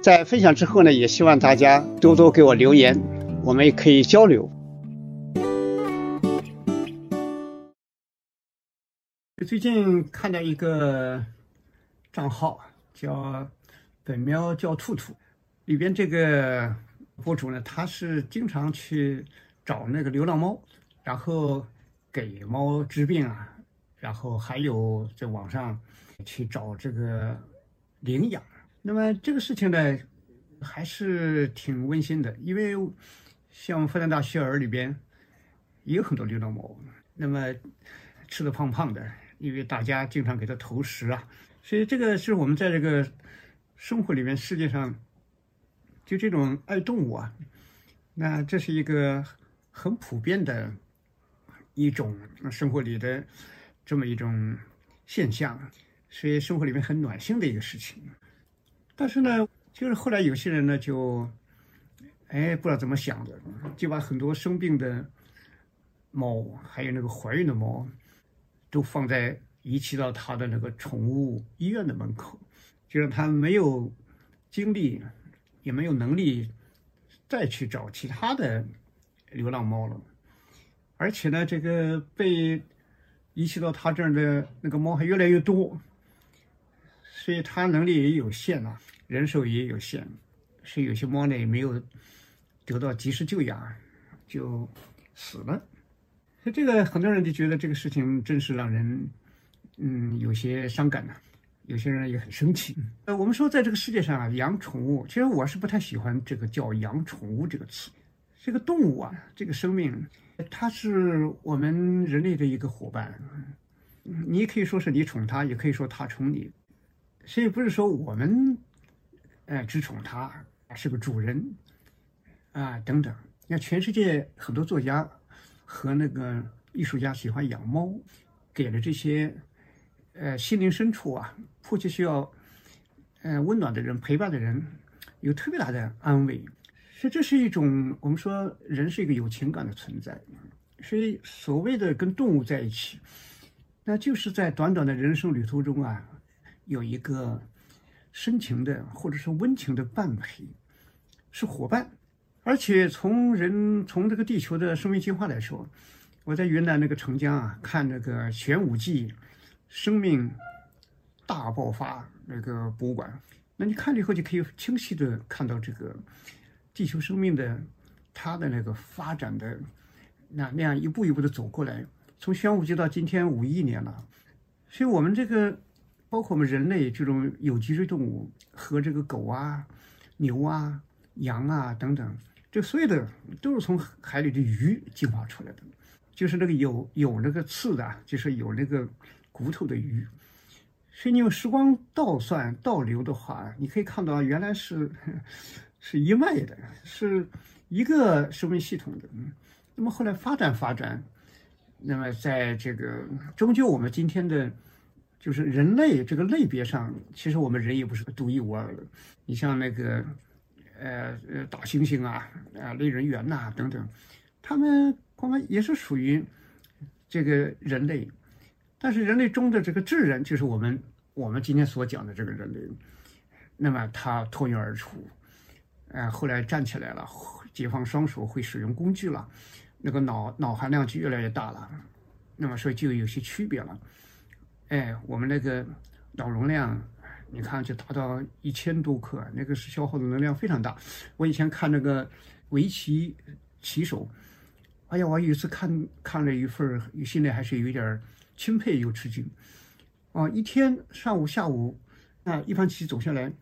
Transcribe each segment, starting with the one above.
在分享之后呢，也希望大家多多给我留言，我们也可以交流。最近看到一个账号叫“本喵叫兔兔”，里边这个博主呢，他是经常去找那个流浪猫，然后给猫治病啊，然后还有在网上去找这个领养。那么这个事情呢，还是挺温馨的，因为像复旦大学儿里边也有很多流浪猫，那么吃的胖胖的，因为大家经常给它投食啊，所以这个是我们在这个生活里面，世界上就这种爱动物啊，那这是一个很普遍的一种生活里的这么一种现象，所以生活里面很暖心的一个事情。但是呢，就是后来有些人呢，就，哎，不知道怎么想的，就把很多生病的猫，还有那个怀孕的猫，都放在遗弃到他的那个宠物医院的门口，就让他没有精力，也没有能力再去找其他的流浪猫了。而且呢，这个被遗弃到他这儿的那个猫还越来越多。所以它能力也有限呐，人手也有限，所以有些猫呢也没有得到及时救养，就死了。所以这个很多人就觉得这个事情真是让人嗯有些伤感呐，有些人也很生气。呃，我们说在这个世界上啊，养宠物，其实我是不太喜欢这个叫养宠物这个词。这个动物啊，这个生命，它是我们人类的一个伙伴，你可以说是你宠它，也可以说它宠你。所以不是说我们，呃，只宠它是个主人，啊，等等。你看，全世界很多作家和那个艺术家喜欢养猫，给了这些，呃，心灵深处啊，迫切需要，呃，温暖的人陪伴的人，有特别大的安慰。所以这是一种我们说人是一个有情感的存在。所以所谓的跟动物在一起，那就是在短短的人生旅途中啊。有一个深情的或者是温情的伴陪，是伙伴，而且从人从这个地球的生命进化来说，我在云南那个澄江啊，看那个玄武纪生命大爆发那个博物馆，那你看了以后就可以清晰的看到这个地球生命的它的那个发展的那那样一步一步的走过来，从玄武纪到今天五亿年了，所以我们这个。包括我们人类这种有脊椎动物和这个狗啊、牛啊、羊啊等等，这所有的都是从海里的鱼进化出来的，就是那个有有那个刺的，就是有那个骨头的鱼。所以你用时光倒算倒流的话，你可以看到原来是是一脉的，是一个生命系统的。那么后来发展发展，那么在这个终究我们今天的。就是人类这个类别上，其实我们人也不是独一无二的。你像那个，呃呃，大猩猩啊，啊，类人猿呐等等，他们恐怕也是属于这个人类。但是人类中的这个智人，就是我们我们今天所讲的这个人类。那么他脱颖而出，呃，后来站起来了，解放双手，会使用工具了，那个脑脑含量就越来越大了。那么所以就有些区别了。哎，我们那个脑容量你看就达到一千多克，那个是消耗的能量非常大。我以前看那个围棋棋手，哎呀，我有一次看看了一份，心里还是有点钦佩又吃惊。啊，一天上午下午，那一盘棋走下来，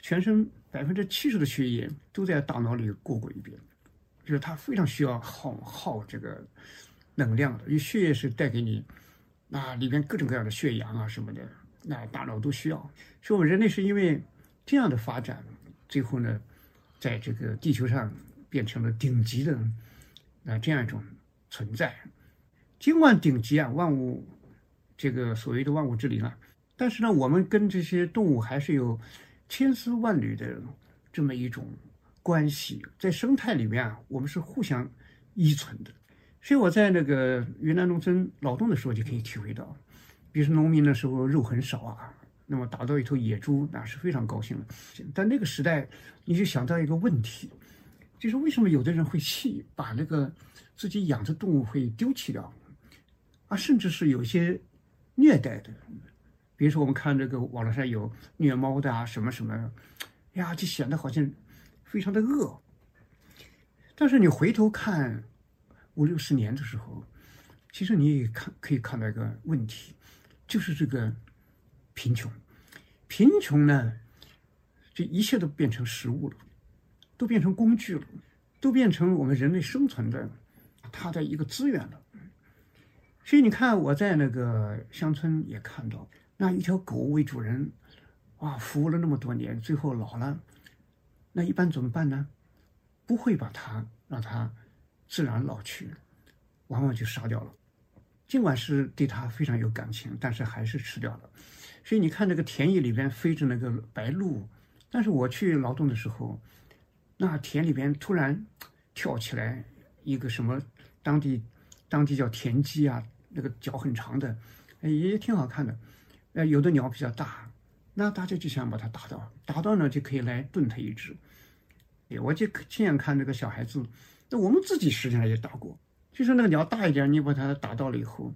全身百分之七十的血液都在大脑里过过一遍，就是他非常需要耗耗这个能量的，因为血液是带给你。啊里边各种各样的血氧啊什么的，那大脑都需要。所以，我们人类是因为这样的发展，最后呢，在这个地球上变成了顶级的那这样一种存在。尽管顶级啊，万物这个所谓的万物之灵啊，但是呢，我们跟这些动物还是有千丝万缕的这么一种关系，在生态里面啊，我们是互相依存的。所以我在那个云南农村劳动的时候就可以体会到，比如说农民的时候肉很少啊，那么打到一头野猪那是非常高兴的。但那个时代，你就想到一个问题，就是为什么有的人会气把那个自己养的动物会丢弃掉，啊，甚至是有些虐待的，比如说我们看这个网络上有虐猫的啊什么什么，呀，就显得好像非常的恶。但是你回头看。五六十年的时候，其实你也看可以看到一个问题，就是这个贫穷。贫穷呢，这一切都变成食物了，都变成工具了，都变成我们人类生存的它的一个资源了。所以你看，我在那个乡村也看到，那一条狗为主人，哇，服务了那么多年，最后老了，那一般怎么办呢？不会把它让它。自然老去，往往就杀掉了。尽管是对它非常有感情，但是还是吃掉了。所以你看，这个田野里边飞着那个白鹭，但是我去劳动的时候，那田里边突然跳起来一个什么当地当地叫田鸡啊，那个脚很长的，也挺好看的。呃，有的鸟比较大，那大家就想把它打到，打到呢就可以来炖它一只。我就亲眼看这个小孩子。我们自己实际上也打过，就是那个鸟大一点，你把它打到了以后，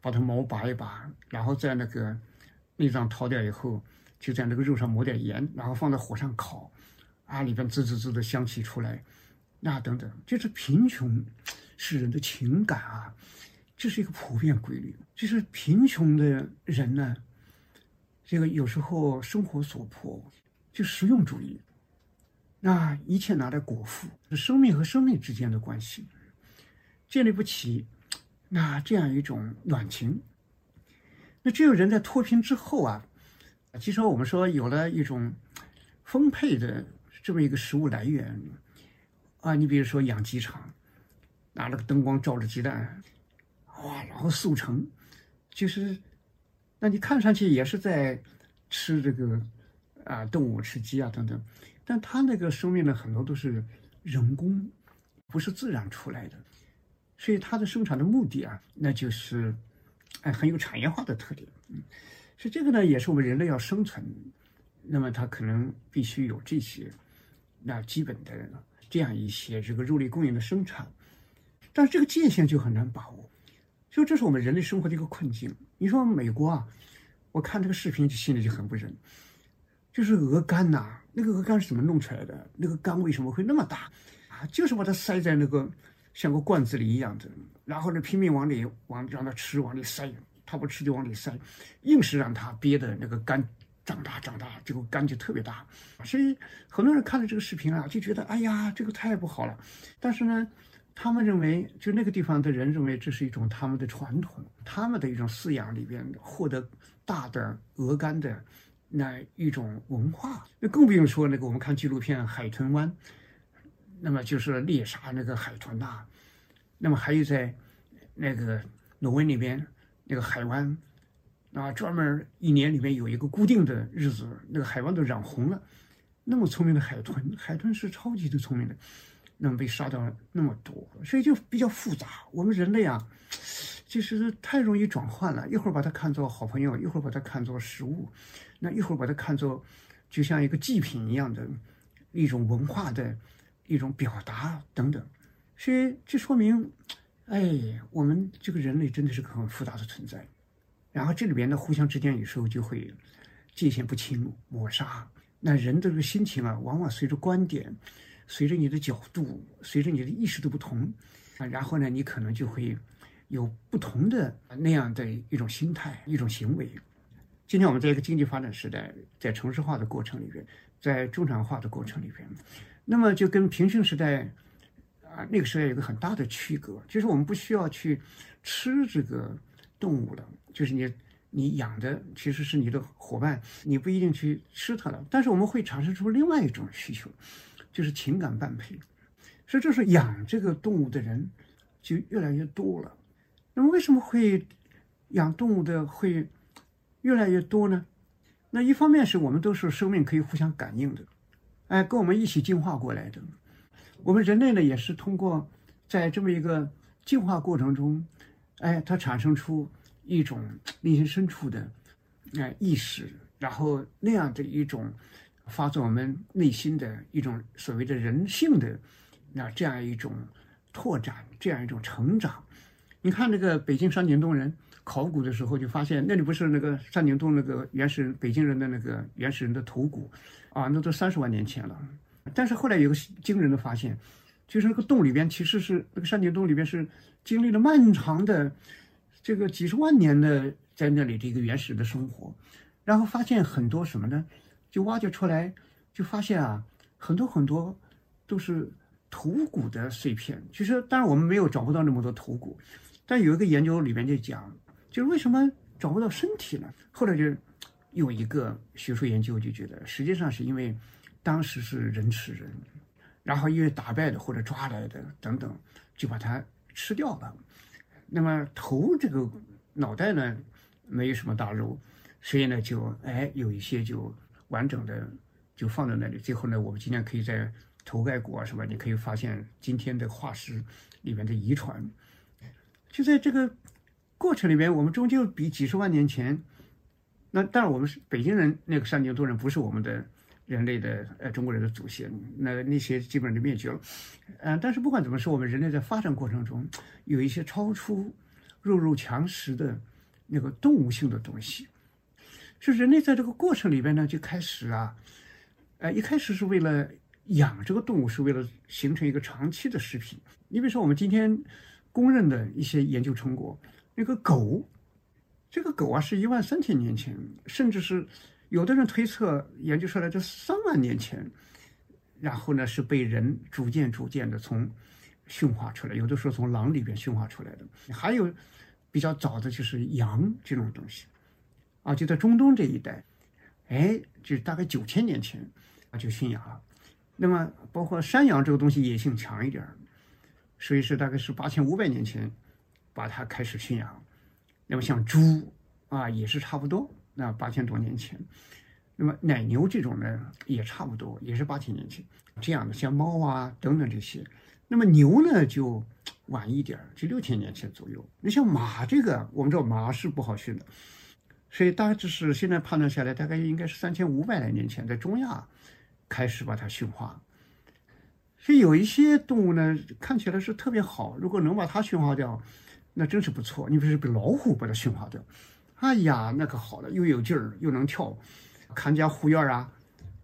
把它毛拔一拔，然后在那个内脏掏掉以后，就在那个肉上抹点盐，然后放在火上烤，啊，里边滋滋滋的香气出来，那等等，就是贫穷是人的情感啊，这是一个普遍规律。就是贫穷的人呢，这个有时候生活所迫，就实用主义。那一切拿来果腹，生命和生命之间的关系建立不起，那这样一种暖情。那只有人在脱贫之后啊，其实我们说有了一种丰沛的这么一个食物来源啊，你比如说养鸡场，拿了个灯光照着鸡蛋，哇，然后速成，就是那你看上去也是在吃这个啊动物，吃鸡啊等等。但它那个生命呢，很多都是人工，不是自然出来的，所以它的生产的目的啊，那就是，哎，很有产业化的特点。嗯，所以这个呢，也是我们人类要生存，那么它可能必须有这些，那基本的这样一些这个肉类供应的生产，但是这个界限就很难把握，所以这是我们人类生活的一个困境。你说美国啊，我看这个视频就心里就很不忍，就是鹅肝呐。那个鹅肝是怎么弄出来的？那个肝为什么会那么大？啊，就是把它塞在那个像个罐子里一样的，然后呢拼命往里往让它吃，往里塞，它不吃就往里塞，硬是让它憋的那个肝长大长大，这个肝就特别大。所以很多人看了这个视频啊，就觉得哎呀，这个太不好了。但是呢，他们认为就那个地方的人认为这是一种他们的传统，他们的一种饲养里边获得大的鹅肝的。那一种文化，那更不用说那个我们看纪录片《海豚湾》，那么就是猎杀那个海豚呐，那么还有在那个挪威那边那个海湾，啊，专门一年里面有一个固定的日子，那个海湾都染红了，那么聪明的海豚，海豚是超级的聪明的，那么被杀掉那么多，所以就比较复杂。我们人类啊。其实太容易转换了，一会儿把它看作好朋友，一会儿把它看作食物，那一会儿把它看作就像一个祭品一样的一种文化的一种表达等等，所以这说明，哎，我们这个人类真的是个很复杂的存在。然后这里边呢，互相之间有时候就会界限不清，抹杀。那人的这个心情啊，往往随着观点，随着你的角度，随着你的意识的不同啊，然后呢，你可能就会有不同的那样的一种心态、一种行为。今天我们在一个经济发展时代，在城市化的过程里边，在中产化的过程里边，那么就跟平行时代啊那个时代有个很大的区隔，就是我们不需要去吃这个动物了，就是你。你养的其实是你的伙伴，你不一定去吃它了，但是我们会产生出另外一种需求，就是情感伴陪。所以，这是养这个动物的人就越来越多了。那么，为什么会养动物的会越来越多呢？那一方面是我们都是生命可以互相感应的，哎，跟我们一起进化过来的。我们人类呢，也是通过在这么一个进化过程中，哎，它产生出。一种内心深处的，哎意识，然后那样的一种发自我们内心的一种所谓的人性的，那这样一种拓展，这样一种成长。你看这个北京山顶洞人考古的时候，就发现那里不是那个山顶洞那个原始北京人的那个原始人的头骨啊，那都三十万年前了。但是后来有个惊人的发现，就是那个洞里边其实是那个山顶洞里边是经历了漫长的。这个几十万年的在那里的一个原始的生活，然后发现很多什么呢？就挖掘出来，就发现啊，很多很多都是头骨的碎片。其实，当然我们没有找不到那么多头骨，但有一个研究里面就讲，就是为什么找不到身体呢？后来就有一个学术研究就觉得，实际上是因为当时是人吃人，然后因为打败的或者抓来的等等，就把它吃掉了。那么头这个脑袋呢，没有什么大肉，所以呢就哎有一些就完整的就放在那里。最后呢，我们今天可以在头盖骨啊什么，你可以发现今天的化石里面的遗传。就在这个过程里面，我们终究比几十万年前，那当然我们是北京人，那个山顶洞人不是我们的人类的呃中国人的祖先，那那些基本上就灭绝了。嗯，但是不管怎么说，我们人类在发展过程中有一些超出弱肉强食的那个动物性的东西。就人类在这个过程里边呢，就开始啊，呃，一开始是为了养这个动物，是为了形成一个长期的食品。你比如说，我们今天公认的一些研究成果，那个狗，这个狗啊，是一万三千年前，甚至是有的人推测研究出来，这三万年前。然后呢，是被人逐渐逐渐的从驯化出来，有的时候从狼里边驯化出来的。还有比较早的就是羊这种东西，啊，就在中东这一带，哎，就大概九千年前啊就驯养了。那么包括山羊这个东西野性强一点所以是大概是八千五百年前把它开始驯养。那么像猪啊也是差不多，那八千多年前。那么奶牛这种呢，也差不多，也是八千年前这样的，像猫啊等等这些。那么牛呢，就晚一点儿，就六千年前左右。你像马这个，我们知道马是不好驯的，所以大致是现在判断下来，大概应该是三千五百来年前在中亚开始把它驯化。所以有一些动物呢，看起来是特别好，如果能把它驯化掉，那真是不错。你比如说老虎把它驯化掉，哎呀，那可好了，又有劲儿，又能跳。看家护院啊，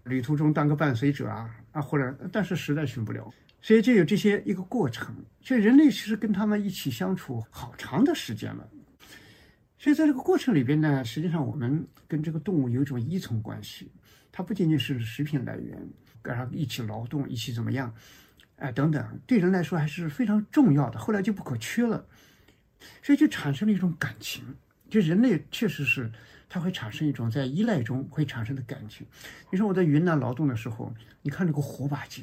旅途中当个伴随者啊啊，或者但是实在驯不了，所以就有这些一个过程。所以人类其实跟他们一起相处好长的时间了。所以在这个过程里边呢，实际上我们跟这个动物有一种依从关系，它不仅仅是食品来源，跟它一起劳动，一起怎么样，哎等等，对人来说还是非常重要的。后来就不可缺了，所以就产生了一种感情。就人类确实是。它会产生一种在依赖中会产生的感情。你说我在云南劳动的时候，你看那个火把节，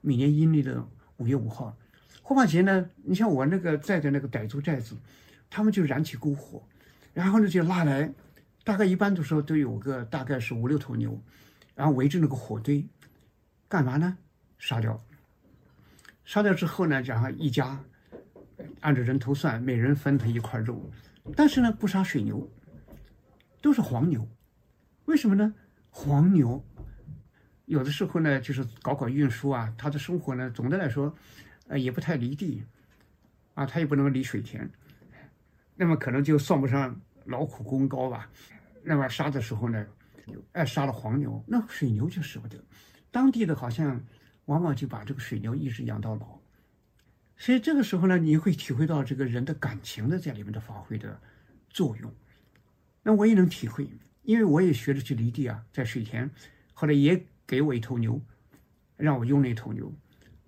每年阴历的五月五号，火把节呢，你像我那个在的那个傣族寨子，他们就燃起篝火，然后呢就拉来，大概一般的时候都有个大概是五六头牛，然后围着那个火堆，干嘛呢？杀掉，杀掉之后呢，然后一家按照人头算，每人分他一块肉，但是呢不杀水牛。都是黄牛，为什么呢？黄牛有的时候呢，就是搞搞运输啊，他的生活呢，总的来说，呃，也不太离地，啊，他也不能离水田，那么可能就算不上劳苦功高吧。那么杀的时候呢，哎，杀了黄牛，那水牛就舍不得。当地的好像往往就把这个水牛一直养到老。所以这个时候呢，你会体会到这个人的感情的在里面的发挥的作用。那我也能体会，因为我也学着去犁地啊，在水田，后来也给我一头牛，让我用那头牛。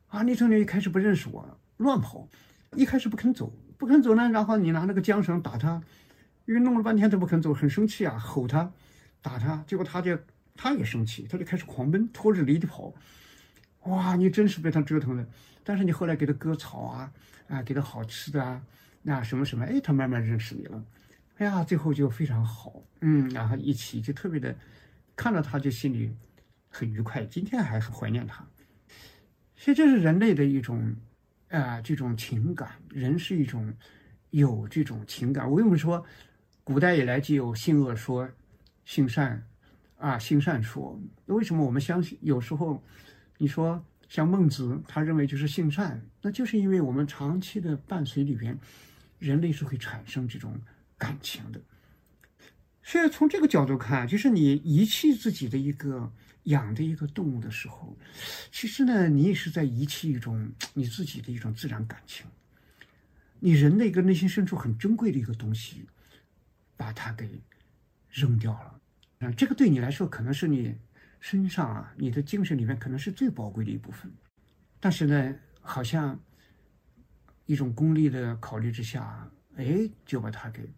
啊，那头牛一开始不认识我，乱跑，一开始不肯走，不肯走呢，然后你拿那个缰绳打它，因为弄了半天它不肯走，很生气啊，吼它，打它，结果它就它也生气，它就开始狂奔，拖着犁地跑。哇，你真是被他折腾的。但是你后来给他割草啊，啊，给他好吃的啊，那什么什么，哎，他慢慢认识你了。哎呀，最后就非常好，嗯，然后一起就特别的，看到他就心里很愉快，今天还很怀念他。所以这是人类的一种，啊，这种情感。人是一种有这种情感。我为什么说古代以来就有性恶说、性善啊、性善说？为什么我们相信？有时候你说像孟子，他认为就是性善，那就是因为我们长期的伴随里边，人类是会产生这种感情的。所以从这个角度看，就是你遗弃自己的一个。养的一个动物的时候，其实呢，你也是在遗弃一种你自己的一种自然感情，你人的一个内心深处很珍贵的一个东西，把它给扔掉了。啊，这个对你来说可能是你身上啊，你的精神里面可能是最宝贵的一部分，但是呢，好像一种功利的考虑之下，哎，就把它给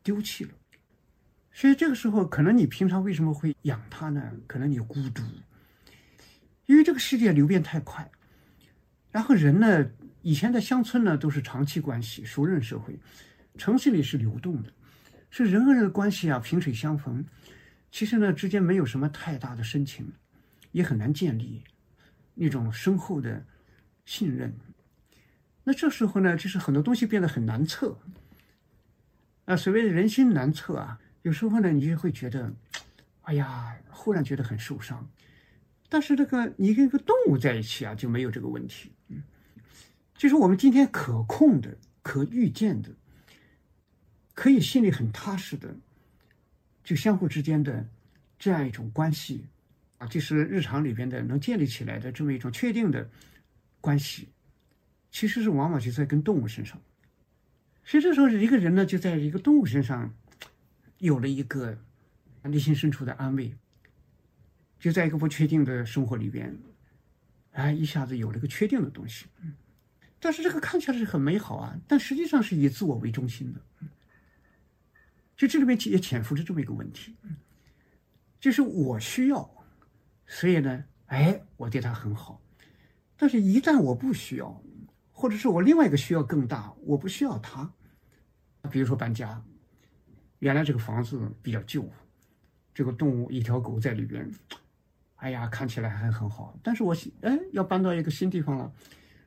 丢弃了。所以这个时候，可能你平常为什么会养它呢？可能你孤独，因为这个世界流变太快。然后人呢，以前在乡村呢都是长期关系、熟人社会，城市里是流动的，是人和人的关系啊，萍水相逢。其实呢，之间没有什么太大的深情，也很难建立那种深厚的信任。那这时候呢，就是很多东西变得很难测。啊，所谓的人心难测啊。有时候呢，你就会觉得，哎呀，忽然觉得很受伤。但是这个你跟一个动物在一起啊，就没有这个问题。嗯，就是我们今天可控的、可预见的、可以心里很踏实的，就相互之间的这样一种关系啊，就是日常里边的能建立起来的这么一种确定的关系，其实是往往就在跟动物身上。所以这时候一个人呢，就在一个动物身上。有了一个内心深处的安慰，就在一个不确定的生活里边，哎，一下子有了个确定的东西。但是这个看起来是很美好啊，但实际上是以自我为中心的。就这里面也潜伏着这么一个问题，就是我需要，所以呢，哎，我对他很好。但是，一旦我不需要，或者是我另外一个需要更大，我不需要他，比如说搬家。原来这个房子比较旧，这个动物一条狗在里边，哎呀，看起来还很好。但是我哎要搬到一个新地方了，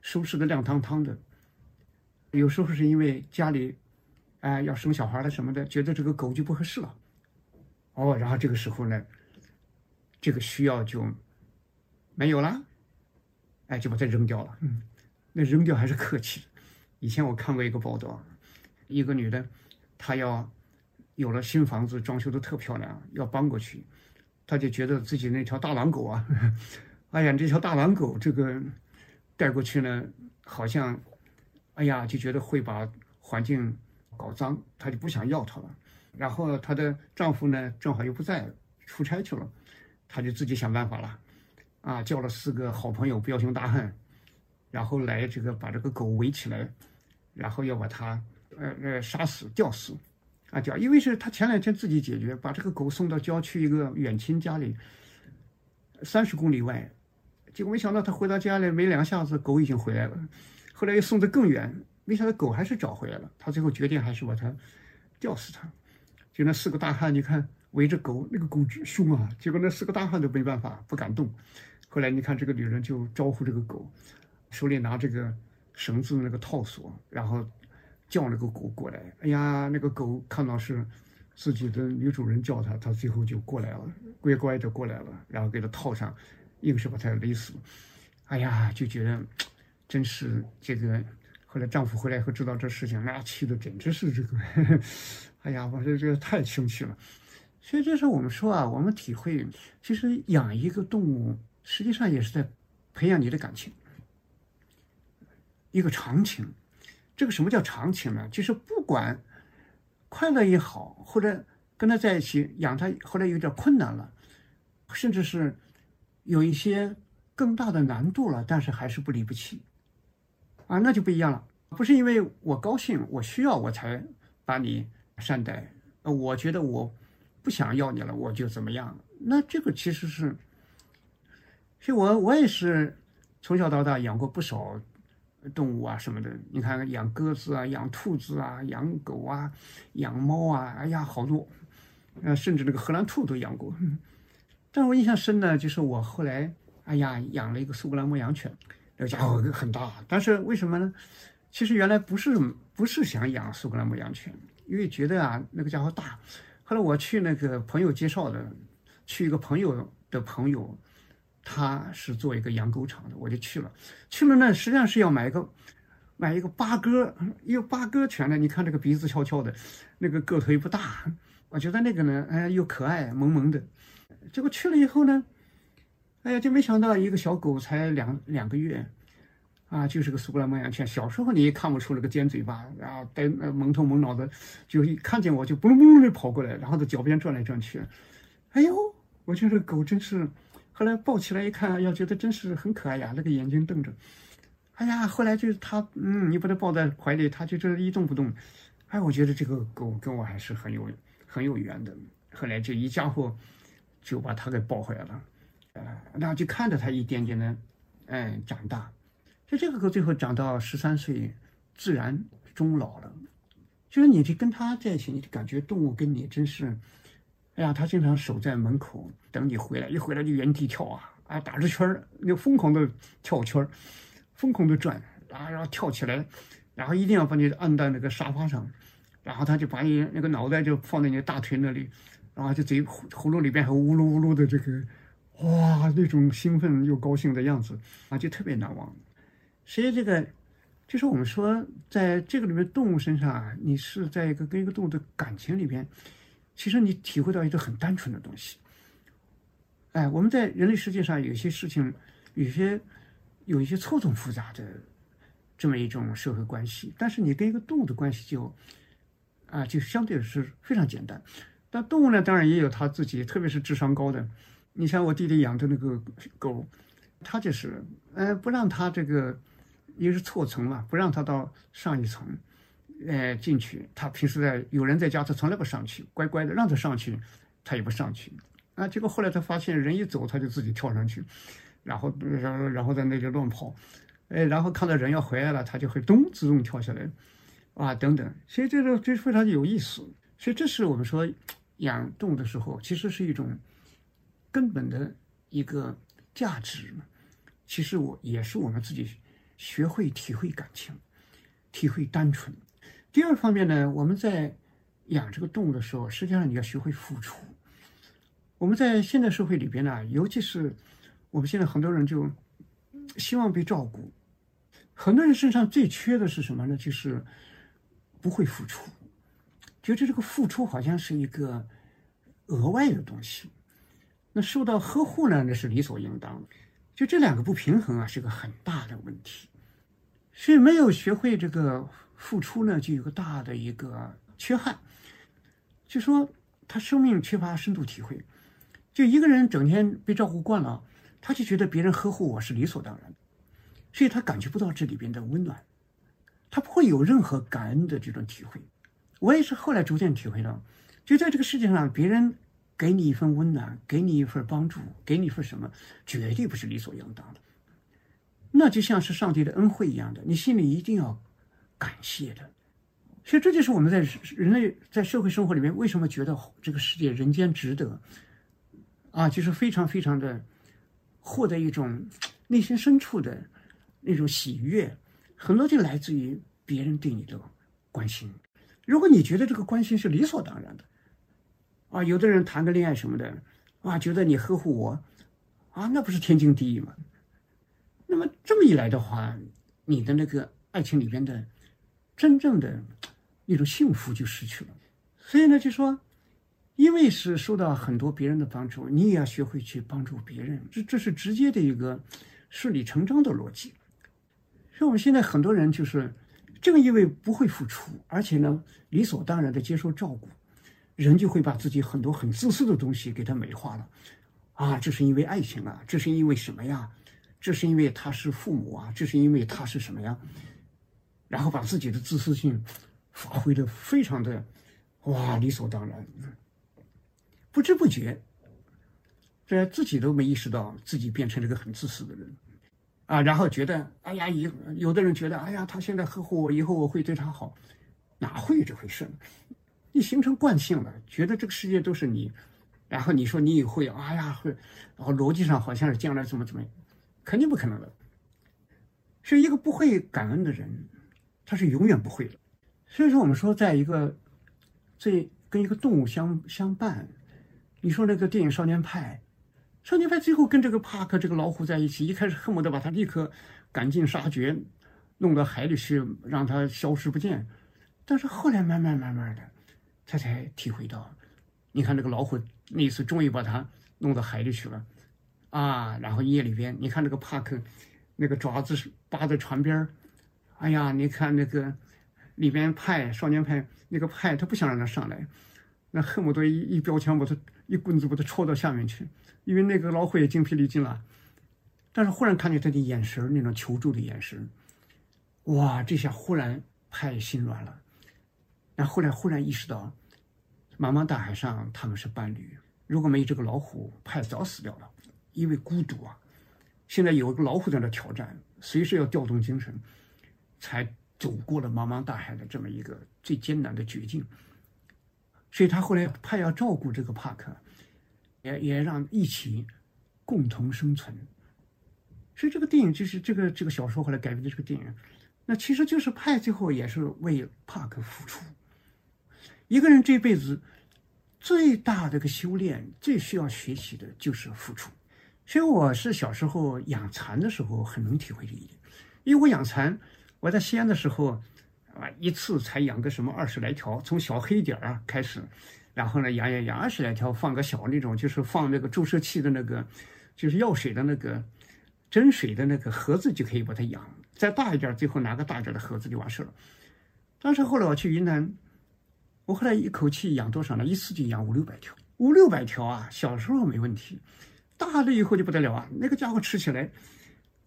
收拾的亮堂堂的。有时候是因为家里，哎要生小孩了什么的，觉得这个狗就不合适了。哦，然后这个时候呢，这个需要就没有了，哎，就把它扔掉了。嗯，那扔掉还是客气。以前我看过一个报道，一个女的，她要。有了新房子，装修的特漂亮，要搬过去，她就觉得自己那条大狼狗啊，哎呀，这条大狼狗这个带过去呢，好像，哎呀，就觉得会把环境搞脏，他就不想要它了。然后她的丈夫呢，正好又不在，出差去了，她就自己想办法了，啊，叫了四个好朋友彪形大汉，然后来这个把这个狗围起来，然后要把它呃呃杀死吊死。啊，叫，因为是他前两天自己解决，把这个狗送到郊区一个远亲家里，三十公里外，结果没想到他回到家里没两下子，狗已经回来了。后来又送得更远，没想到狗还是找回来了。他最后决定还是把它吊死它。就那四个大汉，你看围着狗，那个狗凶啊，结果那四个大汉都没办法，不敢动。后来你看这个女人就招呼这个狗，手里拿这个绳子那个套索，然后。叫那个狗过来，哎呀，那个狗看到是自己的女主人叫它，它最后就过来了，乖乖的过来了，然后给它套上，硬是把它勒死。哎呀，就觉得真是这个。后来丈夫回来以后知道这事情，那气的简直是这个，哎呀，我说这个太生气了。所以这是我们说啊，我们体会，其实养一个动物，实际上也是在培养你的感情，一个长情。这个什么叫长情呢？就是不管快乐也好，或者跟他在一起养他，后来有点困难了，甚至是有一些更大的难度了，但是还是不离不弃，啊，那就不一样了。不是因为我高兴，我需要我才把你善待，呃，我觉得我不想要你了，我就怎么样？那这个其实是，其实我我也是从小到大养过不少。动物啊什么的，你看养鸽子啊，养兔子啊，养狗啊，养猫啊，哎呀好多，呃，甚至那个荷兰兔都养过。但我印象深呢，就是我后来，哎呀，养了一个苏格兰牧羊犬，那个家伙很大。但是为什么呢？其实原来不是不是想养苏格兰牧羊犬，因为觉得啊那个家伙大。后来我去那个朋友介绍的，去一个朋友的朋友。他是做一个养狗场的，我就去了。去了呢，实际上是要买一个，买一个八哥，因为八哥犬呢。你看这个鼻子翘翘的，那个个头又不大。我觉得那个呢，哎，又可爱，萌萌的。结果去了以后呢，哎呀，就没想到一个小狗才两两个月，啊，就是个苏格兰牧羊犬。小时候你也看不出那个尖嘴巴，然后呆蒙头蒙脑的，就一看见我就嘣隆嘣隆的跑过来，然后在脚边转来转去。哎呦，我觉得这狗真是。后来抱起来一看，要觉得真是很可爱呀，那个眼睛瞪着，哎呀，后来就是它，嗯，你把它抱在怀里，它就这一动不动，哎，我觉得这个狗跟我还是很有很有缘的。后来这一家伙就把它给抱回来了，呃，然后就看着它一点点的，哎，长大。就这个狗最后长到十三岁，自然终老了。就是你就跟它在一起，你就感觉动物跟你真是。哎呀，他经常守在门口等你回来，一回来就原地跳啊，啊，打着圈儿，那疯狂的跳圈儿，疯狂的转，啊，然后跳起来，然后一定要把你按到那个沙发上，然后他就把你那个脑袋就放在你的大腿那里，然后就嘴喉咙里边还呜噜呜噜的这个，哇，那种兴奋又高兴的样子啊，就特别难忘。所以这个就是我们说，在这个里面动物身上啊，你是在一个跟一个动物的感情里边。其实你体会到一个很单纯的东西，哎，我们在人类世界上有些事情，有些有一些错综复杂的这么一种社会关系，但是你跟一个动物的关系就啊，就相对是非常简单。但动物呢，当然也有它自己，特别是智商高的。你像我弟弟养的那个狗，它就是，呃，不让它这个，因为是错层嘛，不让它到上一层。呃，进去，他平时在有人在家，他从来不上去，乖乖的让他上去，他也不上去。啊，结果后来他发现人一走，他就自己跳上去，然后然后然后在那里乱跑，哎，然后看到人要回来了，他就会咚自动跳下来，啊，等等。所以这个这非常有意思。所以这是我们说养动物的时候，其实是一种根本的一个价值。其实我也是我们自己学会体会感情，体会单纯。第二方面呢，我们在养这个动物的时候，实际上你要学会付出。我们在现代社会里边呢，尤其是我们现在很多人就希望被照顾，很多人身上最缺的是什么呢？就是不会付出，觉得这个付出好像是一个额外的东西。那受到呵护呢，那是理所应当的。就这两个不平衡啊，是个很大的问题。所以没有学会这个。付出呢，就有个大的一个缺憾，就说他生命缺乏深度体会。就一个人整天被照顾惯了，他就觉得别人呵护我是理所当然，所以他感觉不到这里边的温暖，他不会有任何感恩的这种体会。我也是后来逐渐体会到，就在这个世界上，别人给你一份温暖，给你一份帮助，给你一份什么，绝对不是理所应当的。那就像是上帝的恩惠一样的，你心里一定要。感谢的，所以这就是我们在人类在社会生活里面为什么觉得这个世界人间值得啊，就是非常非常的获得一种内心深处的那种喜悦，很多就来自于别人对你的关心。如果你觉得这个关心是理所当然的啊，有的人谈个恋爱什么的啊，觉得你呵护我啊，那不是天经地义吗？那么这么一来的话，你的那个爱情里边的。真正的那种幸福就失去了，所以呢，就说因为是受到很多别人的帮助，你也要学会去帮助别人，这这是直接的一个顺理成章的逻辑。所以我们现在很多人就是正因为不会付出，而且呢理所当然的接受照顾，人就会把自己很多很自私的东西给他美化了。啊，这是因为爱情啊，这是因为什么呀？这是因为他是父母啊，这是因为他是什么呀？然后把自己的自私性发挥的非常的哇理所当然。不知不觉，这自己都没意识到自己变成了个很自私的人，啊，然后觉得，哎呀，以有的人觉得，哎呀，他现在呵护我，以后我会对他好，哪会有这回事呢？你形成惯性了，觉得这个世界都是你，然后你说你也会，哎呀会，然后逻辑上好像是将来怎么怎么样，肯定不可能的。是一个不会感恩的人，他是永远不会的。所以说，我们说，在一个这跟一个动物相相伴。你说那个电影《少年派》，少年派最后跟这个帕克这个老虎在一起，一开始恨不得把他立刻赶尽杀绝，弄到海里去，让他消失不见。但是后来慢慢慢慢的，他才体会到，你看那个老虎那次终于把他弄到海里去了，啊，然后夜里边，你看那个帕克，那个爪子扒在船边哎呀，你看那个里边派少年派那个派，他不想让他上来。那恨不得一一标枪把他一棍子把他戳到下面去，因为那个老虎也精疲力尽了。但是忽然看见他的眼神那种求助的眼神，哇！这下忽然派心软了。那后来忽然意识到，茫茫大海上他们是伴侣，如果没有这个老虎，派早死掉了，因为孤独啊。现在有一个老虎在那挑战，随时要调动精神，才走过了茫茫大海的这么一个最艰难的绝境。所以他后来派要照顾这个帕克，也也让一起共同生存。所以这个电影就是这个这个小说后来改编的这个电影，那其实就是派最后也是为帕克付出。一个人这辈子最大的个修炼，最需要学习的就是付出。所以我是小时候养蚕的时候很能体会这一点，因为我养蚕，我在西安的时候。啊，一次才养个什么二十来条，从小黑点儿开始，然后呢养养养二十来条，放个小那种，就是放那个注射器的那个，就是药水的那个蒸水的那个盒子就可以把它养。再大一点，最后拿个大点的盒子就完事了。但是后来我去云南，我后来一口气养多少呢？一次就养五六百条，五六百条啊！小时候没问题，大了以后就不得了啊！那个家伙吃起来，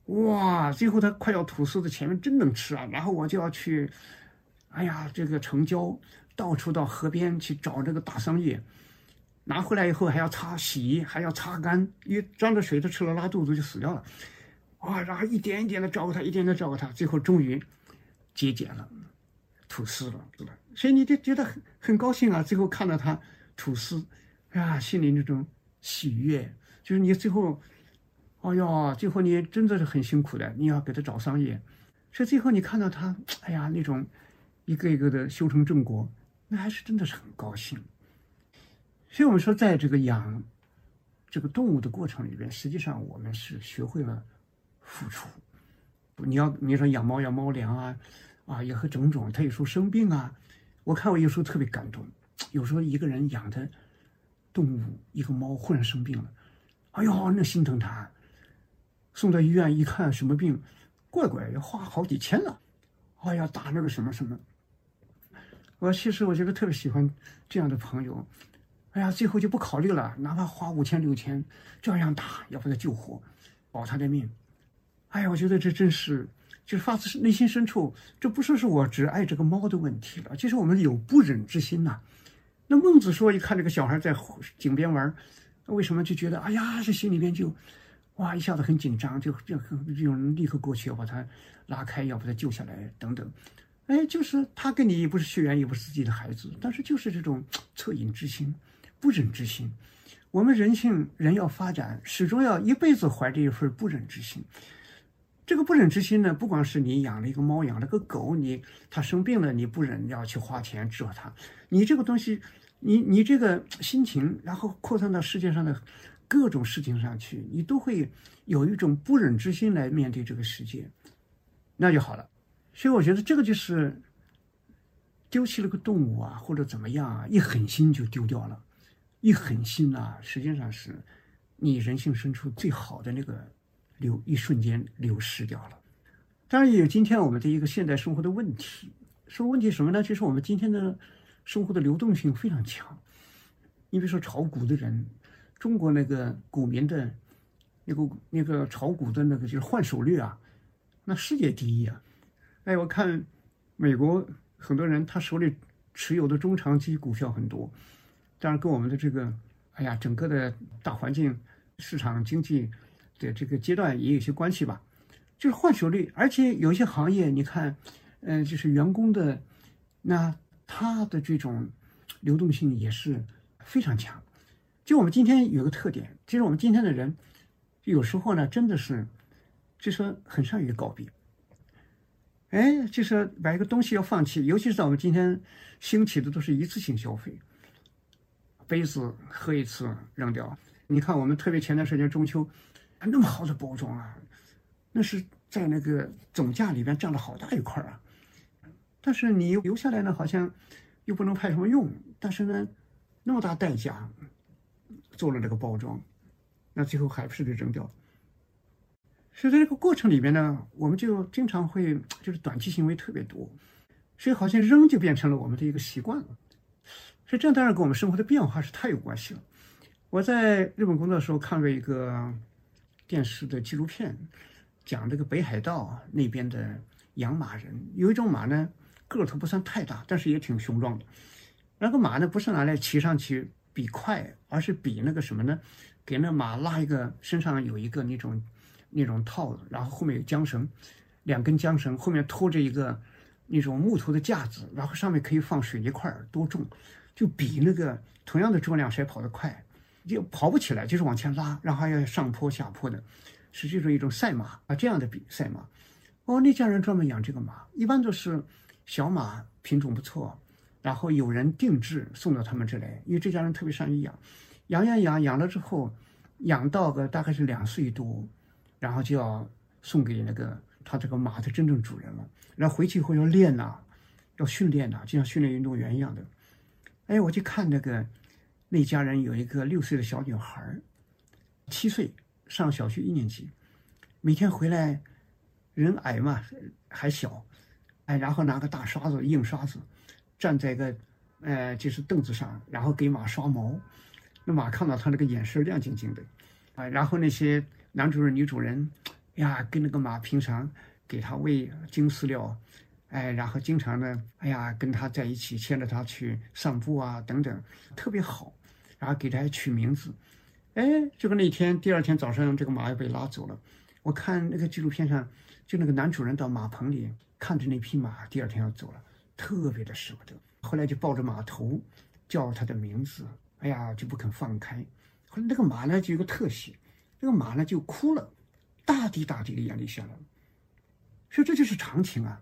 哇！最后它快要吐丝的前面真能吃啊！然后我就要去。哎呀，这个城郊到处到河边去找这个大桑叶，拿回来以后还要擦洗，还要擦干，一沾着水，它吃了拉肚子就死掉了。哇，然后一点一点的照顾它，一点点照顾它，最后终于结茧了，吐丝了，是吧？所以你就觉得很很高兴啊。最后看到他吐丝，哎呀，心里那种喜悦，就是你最后，哎呀，最后你真的是很辛苦的，你要给他找桑叶，所以最后你看到他，哎呀，那种。一个一个的修成正果，那还是真的是很高兴。所以，我们说，在这个养这个动物的过程里边，实际上我们是学会了付出。你要你说养猫要猫粮啊，啊，也和种种，它有时候生病啊。我看我有时候特别感动，有时候一个人养的动物，一个猫忽然生病了，哎呦，那心疼它，送到医院一看什么病，乖乖要花好几千了，哎呀，打那个什么什么。我其实我觉得特别喜欢这样的朋友，哎呀，最后就不考虑了，哪怕花五千六千，照样打，要把他救活，保他的命。哎呀，我觉得这真是，就是发自内心深处，这不说是我只爱这个猫的问题了，其实我们有不忍之心呐。那孟子说，一看这个小孩在井边玩，为什么就觉得，哎呀，这心里边就，哇，一下子很紧张，就就有人立刻过去要把他拉开，要把他救下来，等等。哎，就是他跟你也不是血缘，也不是自己的孩子，但是就是这种恻隐之心、不忍之心。我们人性人要发展，始终要一辈子怀着一份不忍之心。这个不忍之心呢，不光是你养了一个猫，养了个狗，你它生病了，你不忍要去花钱治它。你这个东西，你你这个心情，然后扩散到世界上的各种事情上去，你都会有一种不忍之心来面对这个世界，那就好了。所以我觉得这个就是丢弃了个动物啊，或者怎么样啊，一狠心就丢掉了。一狠心呐，实际上是你人性深处最好的那个流一瞬间流失掉了。当然，也有今天我们的一个现代生活的问题。说问题什么呢？就是我们今天的生活的流动性非常强。你比如说炒股的人，中国那个股民的那个那个炒股的那个就是换手率啊，那世界第一啊！哎，我看美国很多人他手里持有的中长期股票很多，当然跟我们的这个哎呀整个的大环境、市场经济的这个阶段也有些关系吧。就是换手率，而且有些行业你看。嗯，就是员工的，那他的这种流动性也是非常强。就我们今天有个特点，其实我们今天的人有时候呢，真的是就说很善于告别。哎，就是把一个东西要放弃，尤其是在我们今天兴起的都是一次性消费，杯子喝一次扔掉。你看，我们特别前段时间中秋，那么好的包装啊，那是在那个总价里边占了好大一块啊。但是你留下来呢，好像又不能派什么用。但是呢，那么大代价做了这个包装，那最后还不是得扔掉。所以在这个过程里面呢，我们就经常会就是短期行为特别多，所以好像扔就变成了我们的一个习惯了。所以这当然跟我们生活的变化是太有关系了。我在日本工作的时候看过一个电视的纪录片，讲这个北海道那边的养马人，有一种马呢。个头不算太大，但是也挺雄壮的。那个马呢，不是拿来骑上去比快，而是比那个什么呢？给那马拉一个，身上有一个那种那种套子，然后后面有缰绳，两根缰绳后面拖着一个那种木头的架子，然后上面可以放水泥块，多重？就比那个同样的重量谁跑得快，就跑不起来，就是往前拉，然后还要上坡下坡的，是这种一种赛马啊这样的比赛马。哦，那家人专门养这个马，一般都是。小马品种不错，然后有人定制送到他们这来，因为这家人特别善于养，养养养养了之后，养到个大概是两岁多，然后就要送给那个他这个马的真正主人了。然后回去以后要练呐，要训练呐，就像训练运动员一样的。哎，我去看那个那家人有一个六岁的小女孩，七岁上小学一年级，每天回来，人矮嘛，还小。哎，然后拿个大刷子，硬刷子，站在一个，呃，就是凳子上，然后给马刷毛。那马看到他那个眼神亮晶晶的，啊，然后那些男主人、女主人，呀，跟那个马平常给他喂精饲料，哎，然后经常呢，哎呀，跟他在一起，牵着他去散步啊，等等，特别好。然后给它取名字，哎，结果那天第二天早上，这个马又被拉走了。我看那个纪录片上，就那个男主人到马棚里。看着那匹马，第二天要走了，特别的舍不得。后来就抱着马头，叫它的名字，哎呀，就不肯放开。后来那个马呢，就有个特写，那个马呢就哭了，大滴大滴的眼泪下来了。所以这就是常情啊，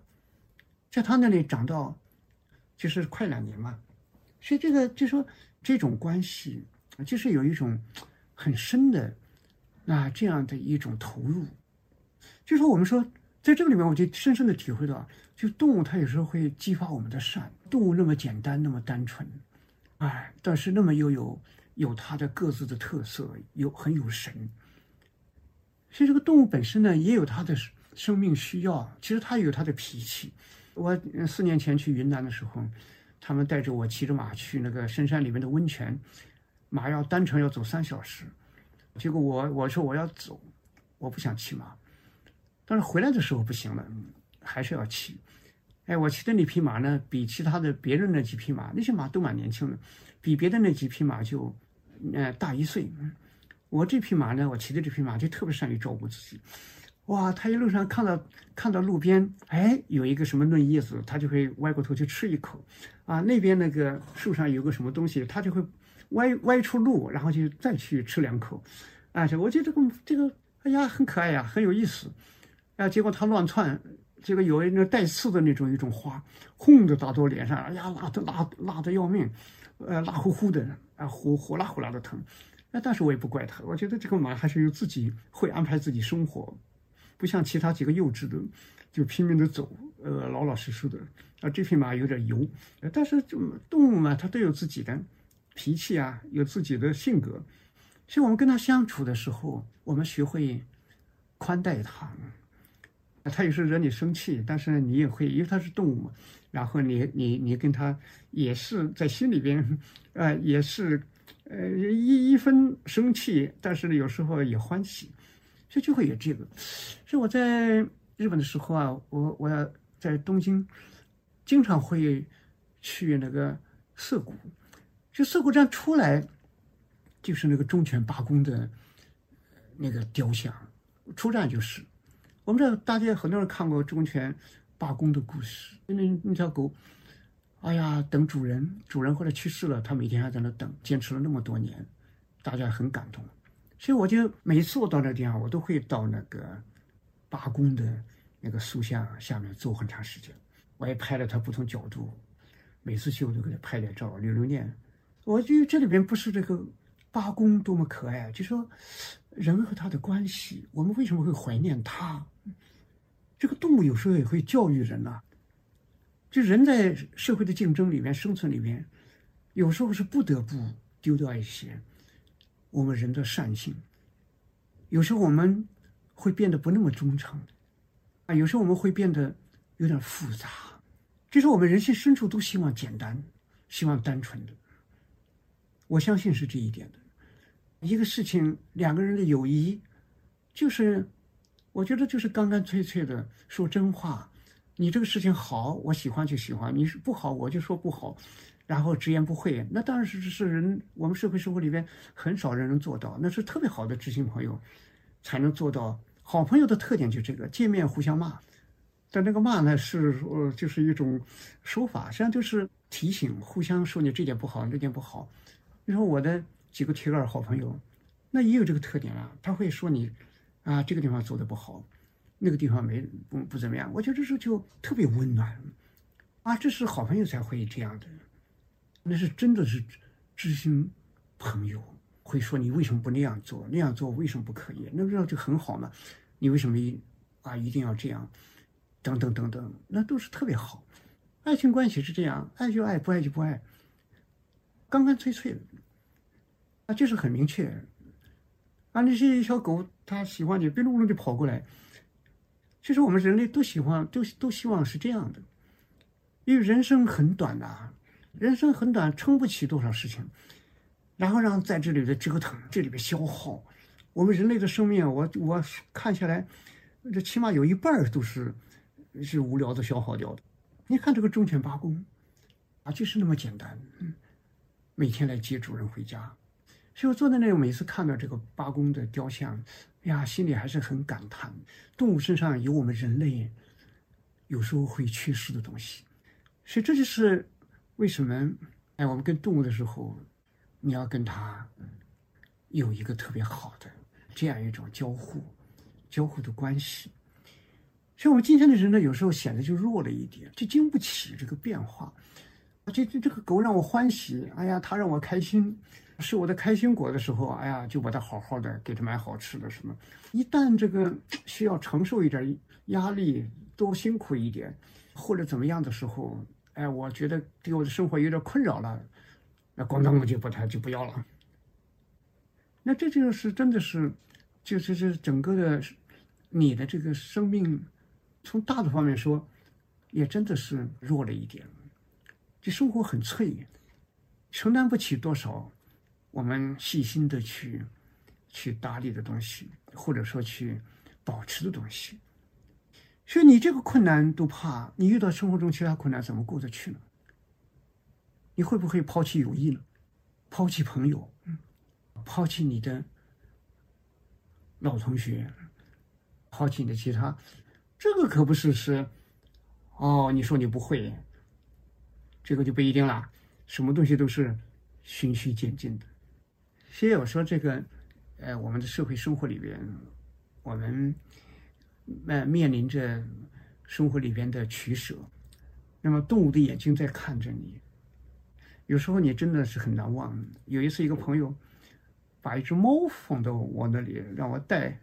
在他那里长到，就是快两年嘛。所以这个就说这种关系，就是有一种很深的那这样的一种投入，就说我们说。在这个里面，我就深深的体会到，就动物它有时候会激发我们的善。动物那么简单，那么单纯，哎，但是那么又有有它的各自的特色，有很有神。所以这个动物本身呢，也有它的生命需要。其实它也有它的脾气。我四年前去云南的时候，他们带着我骑着马去那个深山里面的温泉，马要单程要走三小时，结果我我说我要走，我不想骑马。但是回来的时候不行了，还是要骑。哎，我骑的那匹马呢，比其他的别人那几匹马，那些马都蛮年轻的，比别的那几匹马就，呃，大一岁。我这匹马呢，我骑的这匹马就特别善于照顾自己。哇，它一路上看到看到路边，哎，有一个什么嫩叶子，它就会歪过头去吃一口。啊，那边那个树上有个什么东西，它就会歪歪出路，然后就再去吃两口。啊，我觉得这个这个，哎呀，很可爱呀，很有意思。啊！结果它乱窜，这个有一那带刺的那种一种花，轰的打到脸上，哎呀，辣的辣辣的要命，呃，辣乎乎的，啊，火火辣火辣的疼。哎，但是我也不怪它，我觉得这个马还是有自己会安排自己生活，不像其他几个幼稚的，就拼命的走，呃，老老实实的。啊，这匹马有点油，但是就动物嘛，它都有自己的脾气啊，有自己的性格。所以我们跟它相处的时候，我们学会宽待它。它有时候惹你生气，但是呢，你也会，因为它是动物嘛。然后你你你跟它也是在心里边，呃，也是，呃，一一分生气，但是呢，有时候也欢喜，所以就会有这个。所以我在日本的时候啊，我我要在东京，经常会去那个涩谷，就涩谷站出来，就是那个忠犬八公的那个雕像，出站就是。我们这大家很多人看过忠犬八公的故事，那那条狗，哎呀，等主人，主人后来去世了，它每天还在那等，坚持了那么多年，大家很感动。所以我就每次我到那地方，我都会到那个八公的那个塑像下面坐很长时间。我也拍了它不同角度，每次去我都给它拍点照留留念。我觉得这里边不是这个八公多么可爱，就说人和他的关系，我们为什么会怀念他？这个动物有时候也会教育人呐，就人在社会的竞争里面生存里面，有时候是不得不丢掉一些我们人的善性，有时候我们会变得不那么忠诚，啊，有时候我们会变得有点复杂，就是我们人性深处都希望简单、希望单纯的。我相信是这一点的。一个事情，两个人的友谊，就是。我觉得就是干干脆脆的说真话，你这个事情好，我喜欢就喜欢；你是不好，我就说不好，然后直言不讳。那当然是是人，我们社会生活里边很少人能做到，那是特别好的知心朋友才能做到。好朋友的特点就这个，见面互相骂，但那个骂呢是呃就是一种说法，实际上就是提醒，互相说你这点不好，那点不好。你说我的几个铁杆好朋友，那也有这个特点啊，他会说你。啊，这个地方做的不好，那个地方没不不怎么样，我觉得这时候就特别温暖，啊，这是好朋友才会这样的，那是真的是知心朋友会说你为什么不那样做，那样做为什么不可以？那这样就很好嘛，你为什么一啊一定要这样？等等等等，那都是特别好。爱情关系是这样，爱就爱，不爱就不爱，干干脆脆的，啊，就是很明确。啊，那些小狗，它喜欢你，别隆隆就跑过来。其实我们人类都喜欢，都都希望是这样的，因为人生很短呐，人生很短，撑不起多少事情，然后让在这里的折腾，这里边消耗。我们人类的生命，我我看下来，这起码有一半都是是无聊的消耗掉的。你看这个忠犬八公，啊，就是那么简单，每天来接主人回家。所以我坐在那里，每次看到这个八公的雕像，哎呀，心里还是很感叹。动物身上有我们人类有时候会缺失的东西，所以这就是为什么哎，我们跟动物的时候，你要跟它有一个特别好的这样一种交互、交互的关系。所以，我们今天的人呢，有时候显得就弱了一点，就经不起这个变化。这这这个狗让我欢喜，哎呀，它让我开心。是我的开心果的时候，哎呀，就把它好好的给它买好吃的什么。一旦这个需要承受一点压力，多辛苦一点，或者怎么样的时候，哎，我觉得对我的生活有点困扰了，那咣当我就把它就不要了。那这就是真的是，就是这整个的你的这个生命，从大的方面说，也真的是弱了一点。这生活很脆，承担不起多少。我们细心的去去打理的东西，或者说去保持的东西，所以你这个困难都怕，你遇到生活中其他困难怎么过得去呢？你会不会抛弃友谊呢？抛弃朋友？抛弃你的老同学？抛弃你的其他？这个可不是是哦，你说你不会，这个就不一定了。什么东西都是循序渐进的。所以我说这个，呃，我们的社会生活里边，我们呃面临着生活里边的取舍。那么动物的眼睛在看着你，有时候你真的是很难忘。有一次，一个朋友把一只猫放到我那里，让我带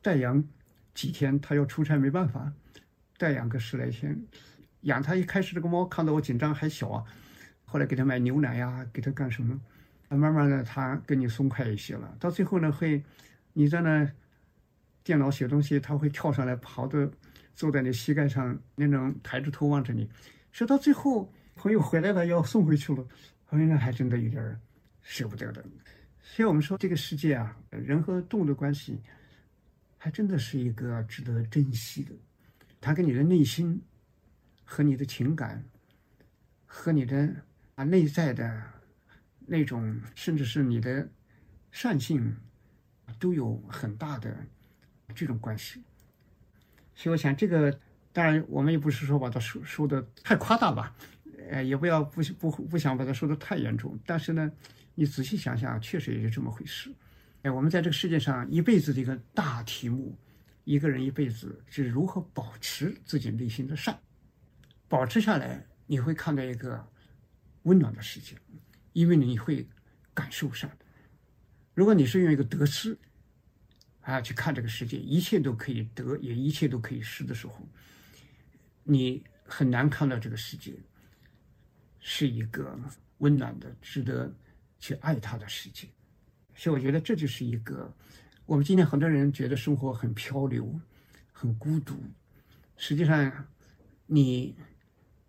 带养几天。他要出差没办法，带养个十来天。养它一开始，这个猫看到我紧张还小啊，后来给他买牛奶呀，给他干什么？慢慢的它跟你松快一些了。到最后呢，会你在那电脑写东西，他会跳上来，跑的坐在你膝盖上，那种抬着头望着你。说到最后，朋友回来了要送回去了，朋友呢还真的有点舍不得的。所以我们说这个世界啊，人和动物的关系，还真的是一个值得珍惜的。它跟你的内心和你的情感。和你的啊内在的那种，甚至是你的善性，都有很大的这种关系。所以我想，这个当然我们也不是说把它说说的太夸大吧，呃，也不要不不不想把它说的太严重。但是呢，你仔细想想，确实也是这么回事。哎，我们在这个世界上一辈子的一个大题目，一个人一辈子是如何保持自己内心的善，保持下来。你会看到一个温暖的世界，因为你会感受善。如果你是用一个得失啊去看这个世界，一切都可以得，也一切都可以失的时候，你很难看到这个世界是一个温暖的、值得去爱它的世界。所以，我觉得这就是一个我们今天很多人觉得生活很漂流、很孤独，实际上你。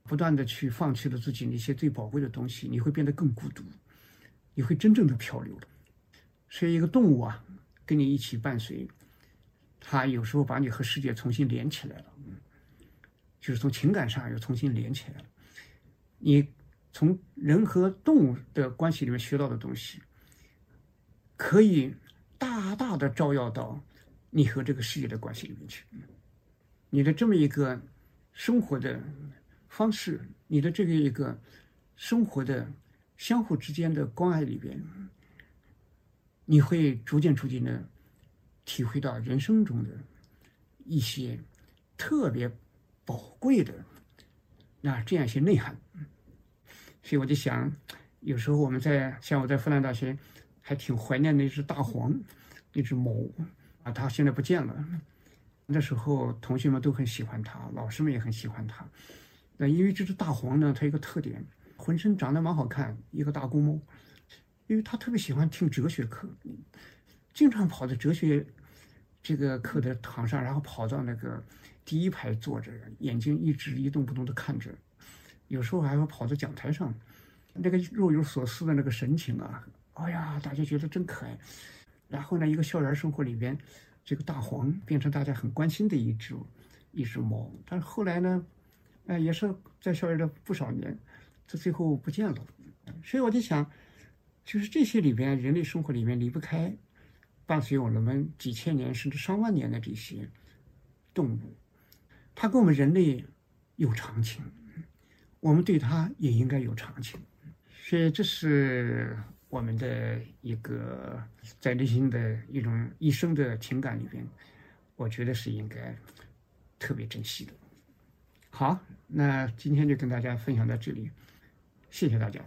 不断的去放弃了自己那些最宝贵的东西，你会变得更孤独，你会真正的漂流了。所以，一个动物啊，跟你一起伴随，他有时候把你和世界重新连起来了，就是从情感上又重新连起来了。你从人和动物的关系里面学到的东西，可以大大的照耀到你和这个世界的关系里面去。你的这么一个生活的。方式，你的这个一个生活的相互之间的关爱里边，你会逐渐逐渐的体会到人生中的一些特别宝贵的那这样一些内涵。所以我就想，有时候我们在像我在复旦大学，还挺怀念那只大黄，那只猫啊，它现在不见了。那时候同学们都很喜欢它，老师们也很喜欢它。那因为这只大黄呢，它一个特点，浑身长得蛮好看，一个大公猫。因为他特别喜欢听哲学课，经常跑到哲学这个课的堂上，然后跑到那个第一排坐着，眼睛一直一动不动地看着。有时候还会跑到讲台上，那个若有所思的那个神情啊，哎呀，大家觉得真可爱。然后呢，一个校园生活里边，这个大黄变成大家很关心的一只一只猫。但是后来呢？哎，也是在校园的不少年，这最后不见了。所以我就想，就是这些里边，人类生活里面离不开伴随我们几千年甚至上万年的这些动物，它跟我们人类有长情，我们对它也应该有长情。所以这是我们的一个在内心的一种一生的情感里边，我觉得是应该特别珍惜的。好，那今天就跟大家分享到这里，谢谢大家。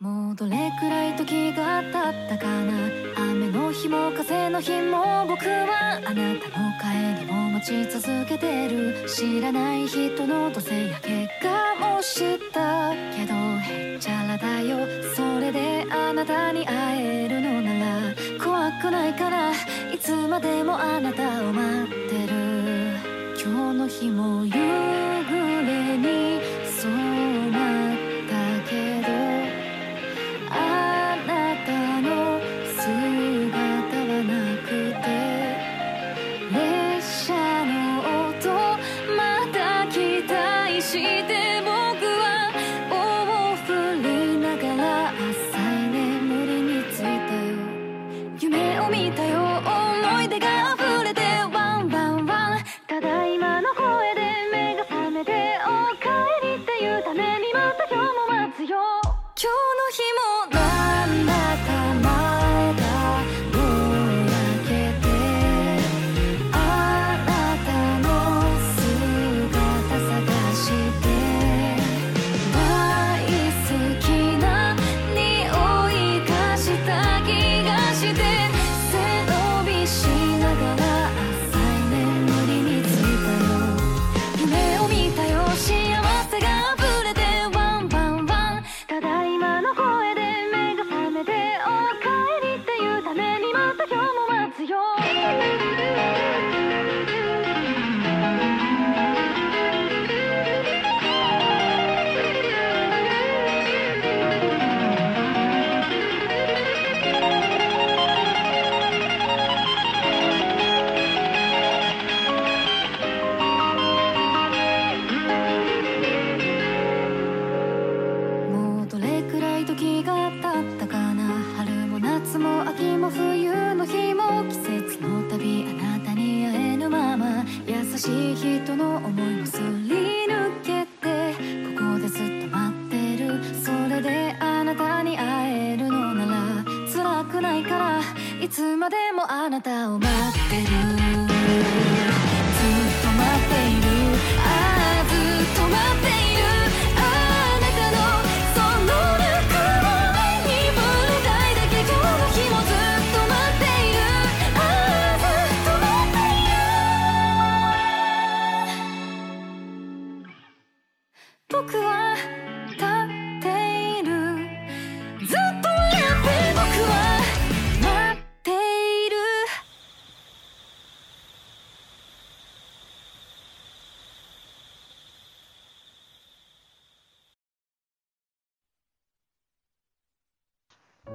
もうどれくらい時が経ったかな？雨の日も風の日も僕はあな？たの帰りを待ち続けてる知らない人の土星や結果もしたけどへっちゃらだよ。それであなたに会えるのなら怖くないからいつまでもあなたを待ってる。今日の日も夕暮れにも冬の日も季節の旅あなたに会えぬまま優しい人の思いもすり抜けてここでずっと待ってるそれであなたに会えるのなら辛くないからいつまでもあなたを待ってる。